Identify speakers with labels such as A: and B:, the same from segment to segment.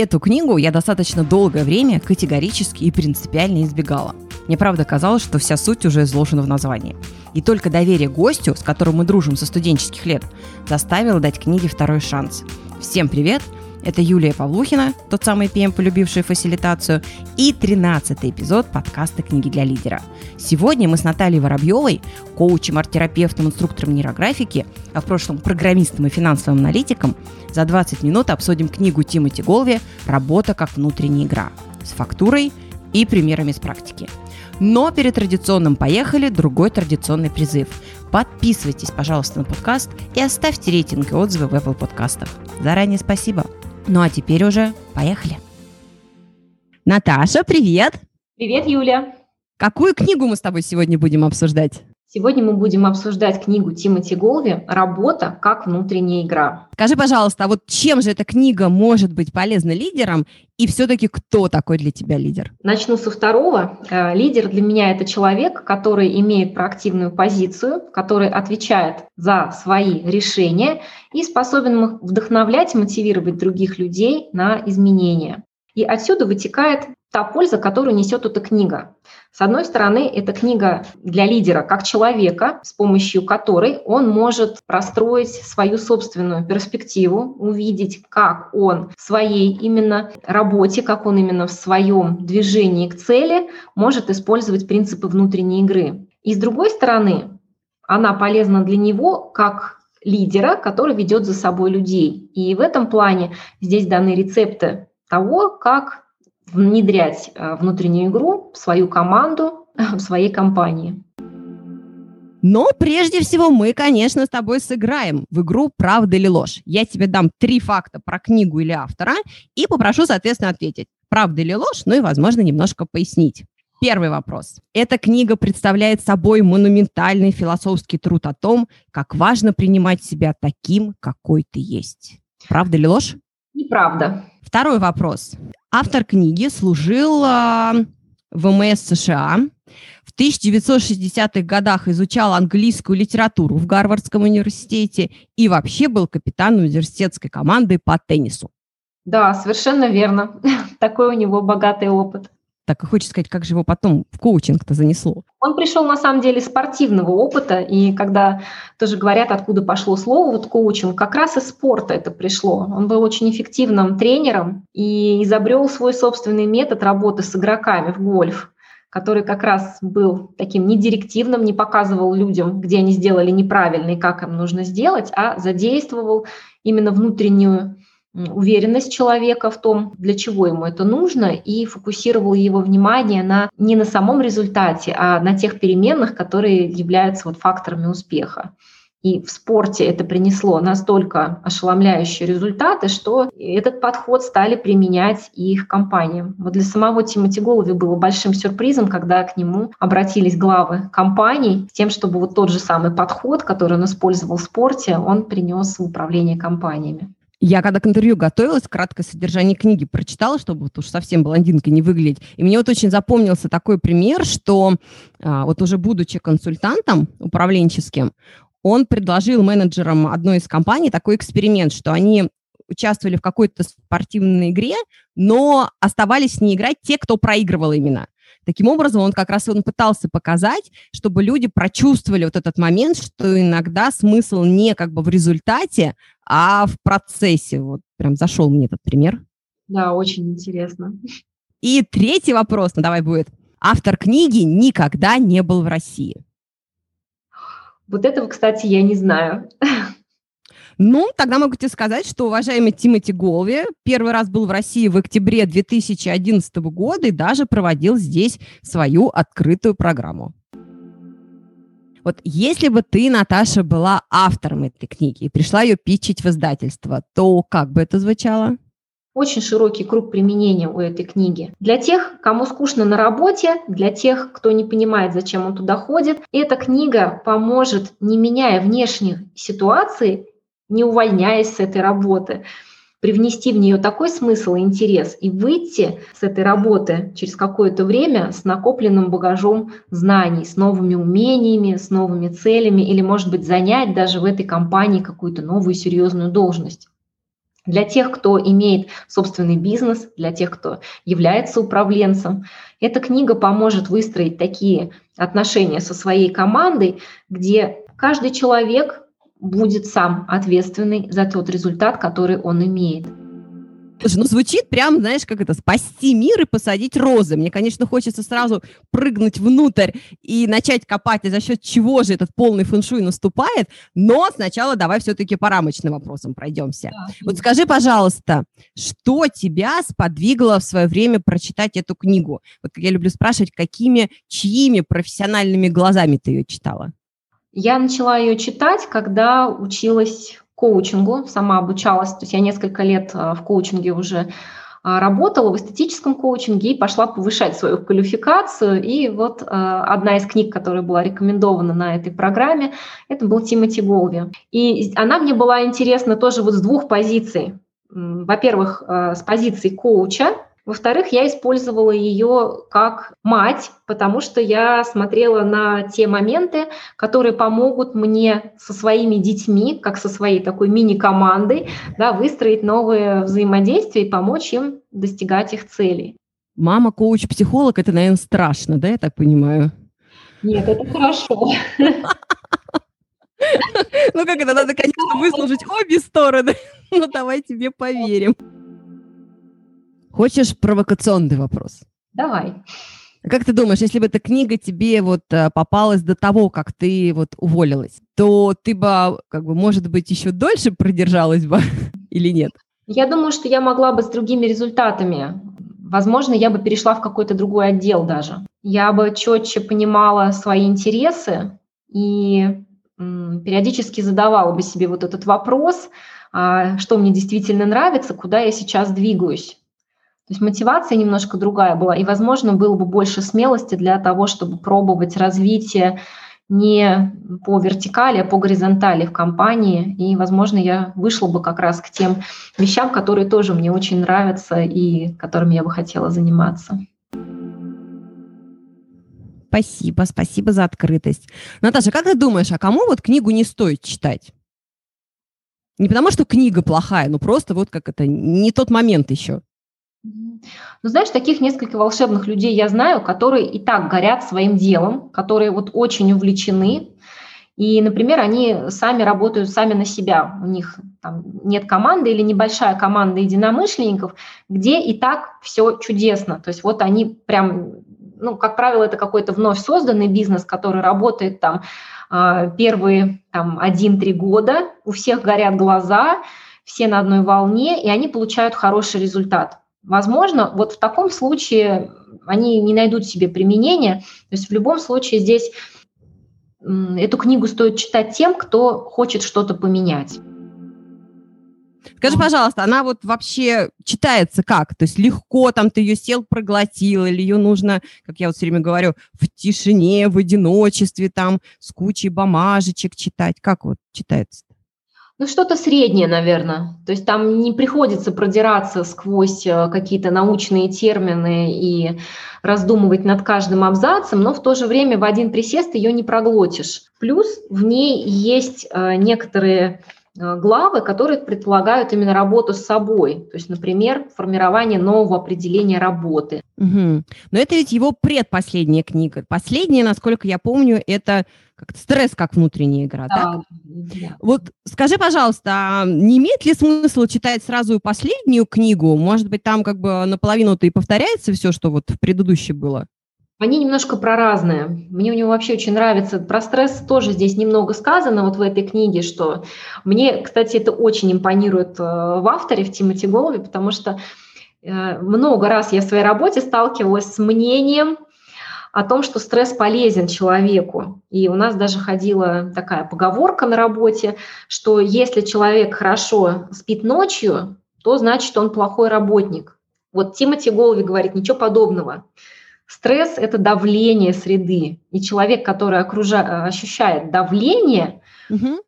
A: Эту книгу я достаточно долгое время категорически и принципиально избегала. Мне правда казалось, что вся суть уже изложена в названии. И только доверие гостю, с которым мы дружим со студенческих лет, заставило дать книге второй шанс. Всем привет! Это Юлия Павлухина, тот самый ПМ, полюбивший фасилитацию, и 13-й эпизод подкаста «Книги для лидера». Сегодня мы с Натальей Воробьевой, коучем, арт-терапевтом, инструктором нейрографики, а в прошлом программистом и финансовым аналитиком, за 20 минут обсудим книгу Тимоти Голви «Работа как внутренняя игра» с фактурой и примерами с практики. Но перед традиционным «Поехали» другой традиционный призыв. Подписывайтесь, пожалуйста, на подкаст и оставьте рейтинг и отзывы в Apple подкастах. Заранее спасибо. Ну а теперь уже поехали. Наташа, привет!
B: Привет, Юля!
A: Какую книгу мы с тобой сегодня будем обсуждать?
B: Сегодня мы будем обсуждать книгу Тимоти Голви «Работа как внутренняя игра».
A: Скажи, пожалуйста, а вот чем же эта книга может быть полезна лидерам и все-таки кто такой для тебя лидер?
B: Начну со второго. Э, лидер для меня – это человек, который имеет проактивную позицию, который отвечает за свои решения и способен вдохновлять и мотивировать других людей на изменения. И отсюда вытекает та польза, которую несет эта книга. С одной стороны, это книга для лидера как человека, с помощью которой он может простроить свою собственную перспективу, увидеть, как он в своей именно работе, как он именно в своем движении к цели может использовать принципы внутренней игры. И с другой стороны, она полезна для него как лидера, который ведет за собой людей. И в этом плане здесь даны рецепты того, как внедрять э, внутреннюю игру в свою команду, в своей компании.
A: Но прежде всего мы, конечно, с тобой сыграем в игру «Правда или ложь». Я тебе дам три факта про книгу или автора и попрошу, соответственно, ответить, правда или ложь, ну и, возможно, немножко пояснить. Первый вопрос. Эта книга представляет собой монументальный философский труд о том, как важно принимать себя таким, какой ты есть. Правда или ложь?
B: Неправда.
A: Второй вопрос. Автор книги служил э, в МС США, в 1960-х годах изучал английскую литературу в Гарвардском университете и вообще был капитаном университетской команды по теннису.
B: Да, совершенно верно. Такой у него богатый опыт.
A: Так и хочется сказать, как же его потом в коучинг-то занесло?
B: Он пришел, на самом деле, спортивного опыта, и когда тоже говорят, откуда пошло слово вот коучинг, как раз из спорта это пришло. Он был очень эффективным тренером и изобрел свой собственный метод работы с игроками в гольф который как раз был таким недирективным, не показывал людям, где они сделали неправильно и как им нужно сделать, а задействовал именно внутреннюю уверенность человека в том, для чего ему это нужно, и фокусировал его внимание на, не на самом результате, а на тех переменных, которые являются вот факторами успеха. И в спорте это принесло настолько ошеломляющие результаты, что этот подход стали применять и их компаниям. Вот для самого Тимоти Голови было большим сюрпризом, когда к нему обратились главы компаний с тем, чтобы вот тот же самый подход, который он использовал в спорте, он принес в управление компаниями.
A: Я когда к интервью готовилась, краткое содержание книги прочитала, чтобы вот уж совсем блондинкой не выглядеть. И мне вот очень запомнился такой пример, что а, вот уже будучи консультантом управленческим, он предложил менеджерам одной из компаний такой эксперимент, что они участвовали в какой-то спортивной игре, но оставались не играть те, кто проигрывал именно. Таким образом, он как раз он пытался показать, чтобы люди прочувствовали вот этот момент, что иногда смысл не как бы в результате, а в процессе. Вот прям зашел мне этот пример.
B: Да, очень интересно.
A: И третий вопрос, ну давай будет. Автор книги никогда не был в России.
B: Вот этого, кстати, я не знаю.
A: Ну, тогда могу тебе сказать, что уважаемый Тимоти Голви первый раз был в России в октябре 2011 года и даже проводил здесь свою открытую программу. Вот если бы ты, Наташа, была автором этой книги и пришла ее питчить в издательство, то как бы это звучало?
B: Очень широкий круг применения у этой книги. Для тех, кому скучно на работе, для тех, кто не понимает, зачем он туда ходит, эта книга поможет, не меняя внешних ситуаций, не увольняясь с этой работы, привнести в нее такой смысл и интерес и выйти с этой работы через какое-то время с накопленным багажом знаний, с новыми умениями, с новыми целями или, может быть, занять даже в этой компании какую-то новую серьезную должность. для тех, кто имеет собственный бизнес, для тех, кто является управленцем. Эта книга поможет выстроить такие отношения со своей командой, где каждый человек будет сам ответственный за тот результат, который он имеет.
A: Слушай, ну звучит прям, знаешь, как это, спасти мир и посадить розы. Мне, конечно, хочется сразу прыгнуть внутрь и начать копать, и за счет чего же этот полный фэншуй наступает, но сначала давай все-таки по рамочным вопросам пройдемся. Да. Вот скажи, пожалуйста, что тебя сподвигло в свое время прочитать эту книгу? Вот я люблю спрашивать, какими, чьими профессиональными глазами ты ее читала?
B: Я начала ее читать, когда училась коучингу, сама обучалась, то есть я несколько лет а, в коучинге уже а, работала в эстетическом коучинге и пошла повышать свою квалификацию. И вот а, одна из книг, которая была рекомендована на этой программе, это был Тимоти Голви. И она мне была интересна тоже вот с двух позиций. Во-первых, с позиции коуча, во-вторых, я использовала ее как мать, потому что я смотрела на те моменты, которые помогут мне со своими детьми, как со своей такой мини-командой, да, выстроить новые взаимодействия и помочь им достигать их целей.
A: Мама, коуч, психолог, это, наверное, страшно, да, я так понимаю?
B: Нет, это хорошо.
A: Ну как это, надо, конечно, выслушать обе стороны, но давай тебе поверим. Хочешь провокационный вопрос?
B: Давай.
A: Как ты думаешь, если бы эта книга тебе вот э, попалась до того, как ты вот уволилась, то ты бы, как бы, может быть, еще дольше продержалась бы или нет?
B: Я думаю, что я могла бы с другими результатами. Возможно, я бы перешла в какой-то другой отдел даже. Я бы четче понимала свои интересы и периодически задавала бы себе вот этот вопрос, а, что мне действительно нравится, куда я сейчас двигаюсь. То есть мотивация немножко другая была, и, возможно, было бы больше смелости для того, чтобы пробовать развитие не по вертикали, а по горизонтали в компании. И, возможно, я вышла бы как раз к тем вещам, которые тоже мне очень нравятся и которыми я бы хотела заниматься.
A: Спасибо, спасибо за открытость. Наташа, как ты думаешь, а кому вот книгу не стоит читать? Не потому, что книга плохая, но просто вот как это, не тот момент еще.
B: Ну, знаешь, таких несколько волшебных людей я знаю, которые и так горят своим делом, которые вот очень увлечены. И, например, они сами работают сами на себя. У них там нет команды или небольшая команда единомышленников, где и так все чудесно. То есть вот они прям, ну, как правило, это какой-то вновь созданный бизнес, который работает там а, первые там, 1-3 года, у всех горят глаза, все на одной волне, и они получают хороший результат. Возможно, вот в таком случае они не найдут себе применения. То есть в любом случае здесь эту книгу стоит читать тем, кто хочет что-то поменять.
A: Скажи, пожалуйста, она вот вообще читается как? То есть легко, там ты ее сел, проглотил, или ее нужно, как я вот все время говорю, в тишине, в одиночестве, там, с кучей бумажечек читать? Как вот читается?
B: Ну, что-то среднее, наверное. То есть там не приходится продираться сквозь э, какие-то научные термины и раздумывать над каждым абзацем, но в то же время в один присест ее не проглотишь. Плюс в ней есть э, некоторые э, главы, которые предполагают именно работу с собой. То есть, например, формирование нового определения работы.
A: Угу. Но это ведь его предпоследняя книга. Последняя, насколько я помню, это как стресс как внутренняя игра, да? Да. Вот скажи, пожалуйста, а не имеет ли смысл читать сразу последнюю книгу? Может быть, там как бы наполовину-то и повторяется все, что вот в предыдущей было?
B: Они немножко про разное. Мне у него вообще очень нравится. Про стресс тоже здесь немного сказано вот в этой книге, что мне, кстати, это очень импонирует э, в авторе, в Тимоти Голове, потому что много раз я в своей работе сталкивалась с мнением, о том, что стресс полезен человеку. И у нас даже ходила такая поговорка на работе, что если человек хорошо спит ночью, то значит он плохой работник. Вот Тимоти Голви говорит, ничего подобного. Стресс – это давление среды. И человек, который окружа... ощущает давление, угу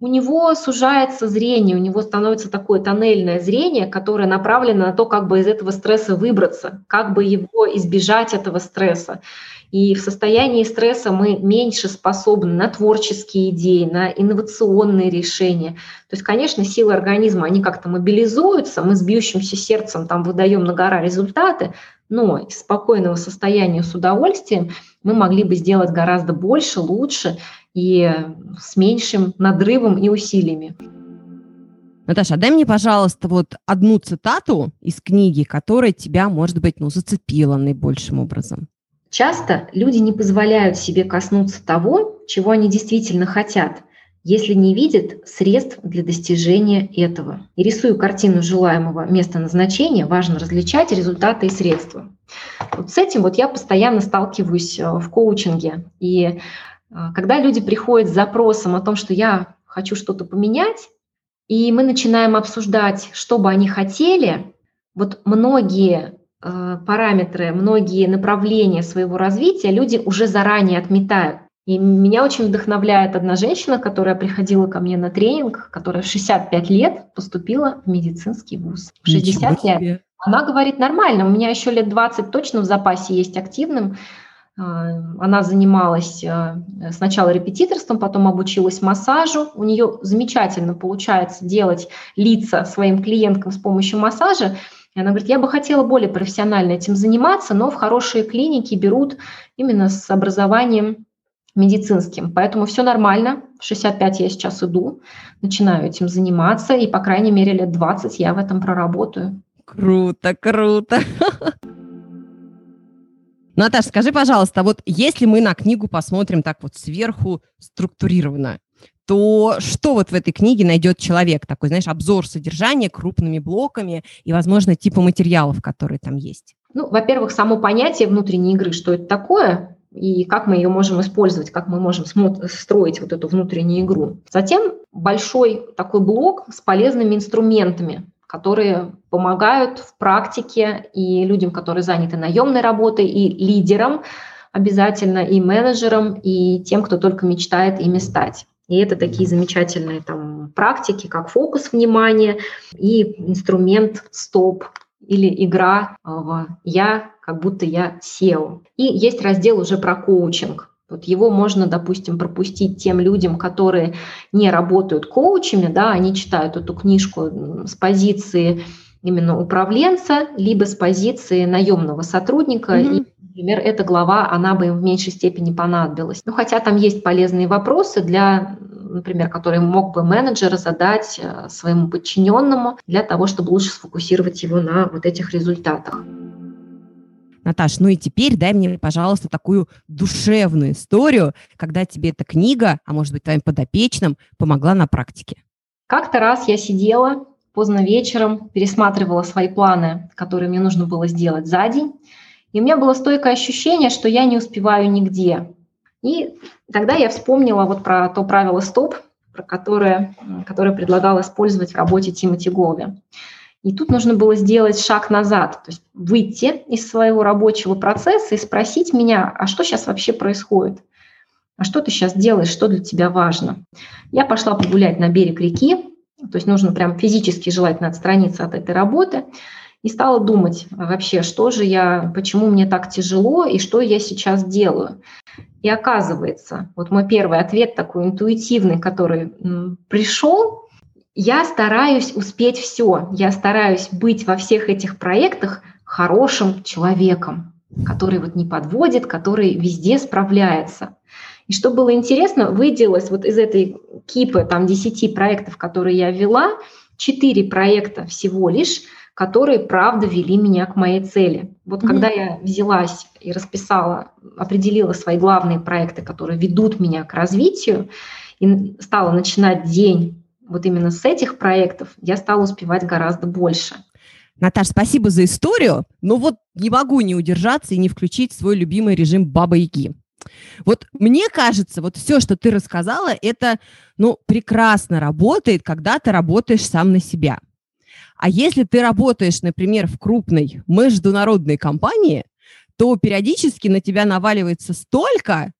B: у него сужается зрение, у него становится такое тоннельное зрение, которое направлено на то, как бы из этого стресса выбраться, как бы его избежать этого стресса. И в состоянии стресса мы меньше способны на творческие идеи, на инновационные решения. То есть, конечно, силы организма, они как-то мобилизуются, мы с бьющимся сердцем там выдаем на гора результаты, но из спокойного состояния с удовольствием мы могли бы сделать гораздо больше, лучше и с меньшим надрывом и усилиями.
A: Наташа, дай мне, пожалуйста, вот одну цитату из книги, которая тебя, может быть, ну, зацепила наибольшим образом.
B: Часто люди не позволяют себе коснуться того, чего они действительно хотят, если не видят средств для достижения этого. И рисую картину желаемого места назначения, важно различать результаты и средства. Вот с этим вот я постоянно сталкиваюсь э, в коучинге. И э, когда люди приходят с запросом о том, что я хочу что-то поменять, и мы начинаем обсуждать, что бы они хотели, вот многие э, параметры, многие направления своего развития люди уже заранее отметают. И меня очень вдохновляет одна женщина, которая приходила ко мне на тренинг, которая в 65 лет поступила в медицинский вуз. В 60 лет. Она говорит, нормально, у меня еще лет 20 точно в запасе есть активным. А, она занималась а, сначала репетиторством, потом обучилась массажу. У нее замечательно получается делать лица своим клиенткам с помощью массажа. И она говорит, я бы хотела более профессионально этим заниматься, но в хорошие клиники берут именно с образованием медицинским. Поэтому все нормально. В 65 я сейчас иду, начинаю этим заниматься, и, по крайней мере, лет 20 я в этом проработаю.
A: Круто, круто. Наташа, скажи, пожалуйста, вот если мы на книгу посмотрим так вот сверху структурированно, то что вот в этой книге найдет человек? Такой, знаешь, обзор содержания крупными блоками и, возможно, типа материалов, которые там есть.
B: Ну, во-первых, само понятие внутренней игры, что это такое, и как мы ее можем использовать, как мы можем строить вот эту внутреннюю игру. Затем большой такой блок с полезными инструментами, которые помогают в практике и людям, которые заняты наемной работой, и лидерам обязательно, и менеджерам, и тем, кто только мечтает ими стать. И это такие замечательные там практики, как фокус внимания и инструмент стоп или игра в «я, как будто я SEO». И есть раздел уже про коучинг. Вот его можно, допустим, пропустить тем людям, которые не работают коучами, да, они читают эту книжку с позиции именно управленца, либо с позиции наемного сотрудника. Mm-hmm. И, например, эта глава, она бы им в меньшей степени понадобилась. Ну, хотя там есть полезные вопросы для например, которые мог бы менеджер задать э, своему подчиненному для того, чтобы лучше сфокусировать его на вот этих результатах.
A: Наташ, ну и теперь дай мне, пожалуйста, такую душевную историю, когда тебе эта книга, а может быть, твоим подопечным, помогла на практике.
B: Как-то раз я сидела поздно вечером, пересматривала свои планы, которые мне нужно было сделать за день, и у меня было стойкое ощущение, что я не успеваю нигде. И тогда я вспомнила вот про то правило стоп, про которое, которое предлагал использовать в работе Тимоти Голви. И тут нужно было сделать шаг назад, то есть выйти из своего рабочего процесса и спросить меня, а что сейчас вообще происходит? А что ты сейчас делаешь, что для тебя важно? Я пошла погулять на берег реки, то есть нужно прям физически желательно отстраниться от этой работы, и стала думать вообще, что же я, почему мне так тяжело и что я сейчас делаю. И оказывается, вот мой первый ответ такой интуитивный, который пришел, я стараюсь успеть все, я стараюсь быть во всех этих проектах хорошим человеком, который вот не подводит, который везде справляется. И что было интересно, выделилось вот из этой кипы там 10 проектов, которые я вела, 4 проекта всего лишь, которые, правда, вели меня к моей цели. Вот mm-hmm. когда я взялась и расписала, определила свои главные проекты, которые ведут меня к развитию, и стала начинать день вот именно с этих проектов я стала успевать гораздо больше.
A: Наташ, спасибо за историю, но вот не могу не удержаться и не включить свой любимый режим Баба-Яги. Вот мне кажется, вот все, что ты рассказала, это, ну, прекрасно работает, когда ты работаешь сам на себя. А если ты работаешь, например, в крупной международной компании, то периодически на тебя наваливается столько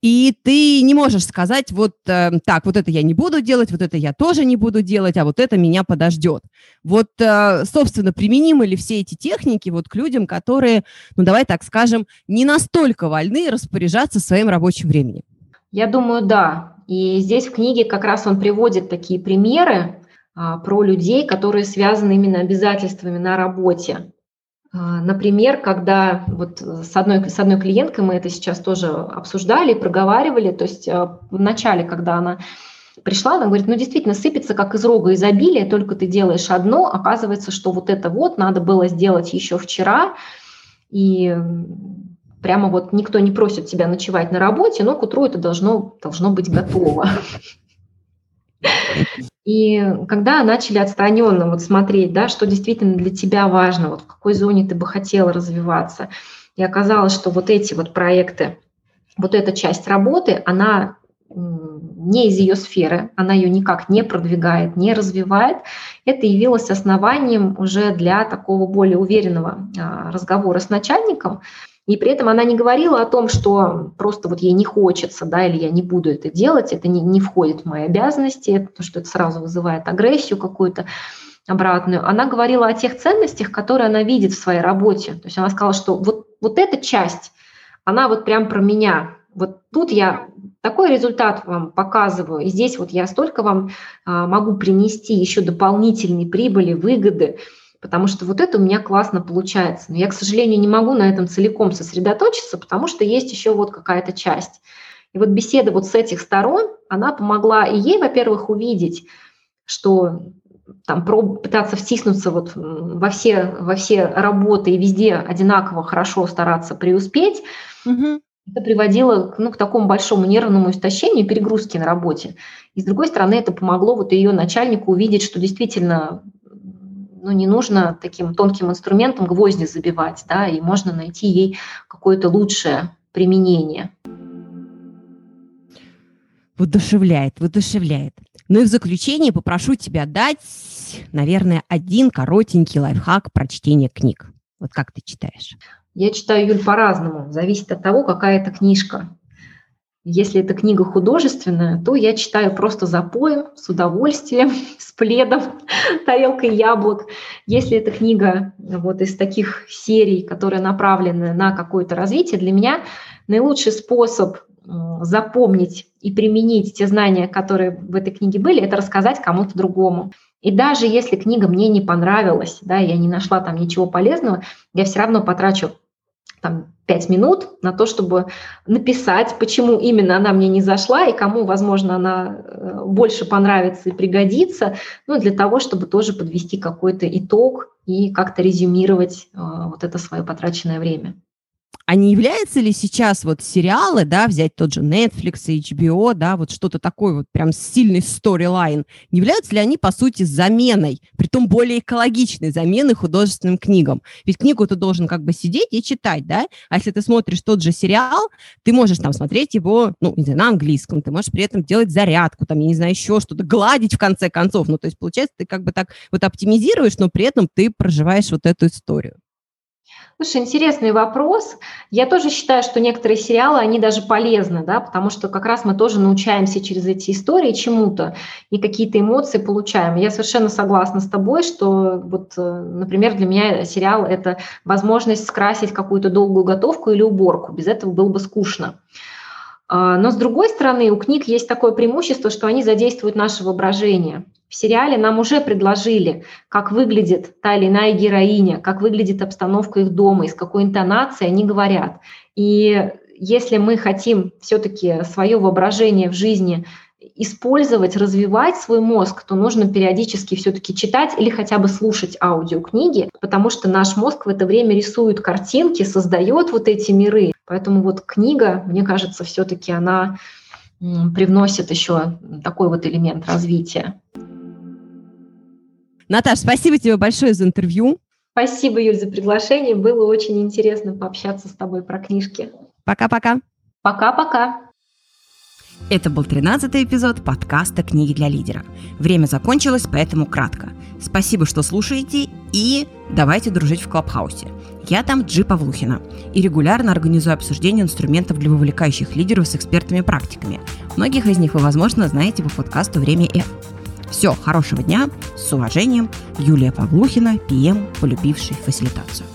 A: и ты не можешь сказать, вот э, так, вот это я не буду делать, вот это я тоже не буду делать, а вот это меня подождет. Вот, э, собственно, применимы ли все эти техники вот к людям, которые, ну давай так скажем, не настолько вольны распоряжаться своим рабочим временем?
B: Я думаю, да. И здесь в книге как раз он приводит такие примеры про людей, которые связаны именно обязательствами на работе. А, например, когда вот с одной, с одной клиенткой мы это сейчас тоже обсуждали, проговаривали, то есть а, в начале, когда она пришла, она говорит, ну действительно сыпется как из рога изобилия, только ты делаешь одно, оказывается, что вот это вот надо было сделать еще вчера, и прямо вот никто не просит тебя ночевать на работе, но к утру это должно, должно быть готово. И когда начали отстраненно вот смотреть, да, что действительно для тебя важно, вот в какой зоне ты бы хотела развиваться, и оказалось, что вот эти вот проекты, вот эта часть работы, она не из ее сферы, она ее никак не продвигает, не развивает, это явилось основанием уже для такого более уверенного а, разговора с начальником, и при этом она не говорила о том, что просто вот ей не хочется, да, или я не буду это делать, это не, не входит в мои обязанности, потому что это сразу вызывает агрессию какую-то обратную. Она говорила о тех ценностях, которые она видит в своей работе. То есть она сказала, что вот, вот эта часть, она вот прям про меня. Вот тут я такой результат вам показываю, и здесь вот я столько вам а, могу принести еще дополнительной прибыли, выгоды, потому что вот это у меня классно получается. Но я, к сожалению, не могу на этом целиком сосредоточиться, потому что есть еще вот какая-то часть. И вот беседа вот с этих сторон, она помогла и ей, во-первых, увидеть, что там проб, пытаться втиснуться вот во все, во все работы и везде одинаково хорошо стараться преуспеть, угу. это приводило ну, к такому большому нервному истощению и перегрузке на работе. И с другой стороны, это помогло вот ее начальнику увидеть, что действительно ну, не нужно таким тонким инструментом гвозди забивать, да, и можно найти ей какое-то лучшее применение.
A: Воодушевляет, воодушевляет. Ну и в заключение попрошу тебя дать, наверное, один коротенький лайфхак про чтение книг. Вот как ты читаешь?
B: Я читаю, Юль, по-разному. Зависит от того, какая это книжка. Если это книга художественная, то я читаю просто запоем, с удовольствием, с пледом, тарелкой яблок. Если это книга вот из таких серий, которые направлены на какое-то развитие, для меня наилучший способ запомнить и применить те знания, которые в этой книге были, это рассказать кому-то другому. И даже если книга мне не понравилась, да, я не нашла там ничего полезного, я все равно потрачу там, 5 минут на то, чтобы написать, почему именно она мне не зашла и кому, возможно, она э, больше понравится и пригодится, ну, для того, чтобы тоже подвести какой-то итог и как-то резюмировать э, вот это свое потраченное время.
A: А не являются ли сейчас вот сериалы, да, взять тот же Netflix HBO, да, вот что-то такое вот прям сильный сторилайн, не являются ли они, по сути, заменой, притом более экологичной заменой художественным книгам? Ведь книгу ты должен как бы сидеть и читать, да, а если ты смотришь тот же сериал, ты можешь там смотреть его, ну, не знаю, на английском, ты можешь при этом делать зарядку, там, я не знаю, еще что-то, гладить в конце концов, ну, то есть, получается, ты как бы так вот оптимизируешь, но при этом ты проживаешь вот эту историю.
B: Слушай, интересный вопрос. Я тоже считаю, что некоторые сериалы, они даже полезны, да, потому что как раз мы тоже научаемся через эти истории чему-то и какие-то эмоции получаем. Я совершенно согласна с тобой, что вот, э, например, для меня сериал – это возможность скрасить какую-то долгую готовку или уборку. Без этого было бы скучно. А, но с другой стороны, у книг есть такое преимущество, что они задействуют наше воображение. В сериале нам уже предложили, как выглядит та или иная героиня, как выглядит обстановка их дома, из какой интонации они говорят. И если мы хотим все-таки свое воображение в жизни использовать, развивать свой мозг, то нужно периодически все-таки читать или хотя бы слушать аудиокниги, потому что наш мозг в это время рисует картинки, создает вот эти миры. Поэтому вот книга, мне кажется, все-таки она привносит еще такой вот элемент развития.
A: Наташа, спасибо тебе большое за интервью.
B: Спасибо, Юль, за приглашение. Было очень интересно пообщаться с тобой про книжки.
A: Пока-пока.
B: Пока-пока.
A: Это был 13 эпизод подкаста «Книги для лидера». Время закончилось, поэтому кратко. Спасибо, что слушаете, и давайте дружить в Клабхаусе. Я там Джи Павлухина и регулярно организую обсуждение инструментов для вовлекающих лидеров с экспертами-практиками. Многих из них вы, возможно, знаете по подкасту «Время F». Все, хорошего дня, с уважением, Юлия Павлухина, ПМ, полюбивший фасилитацию.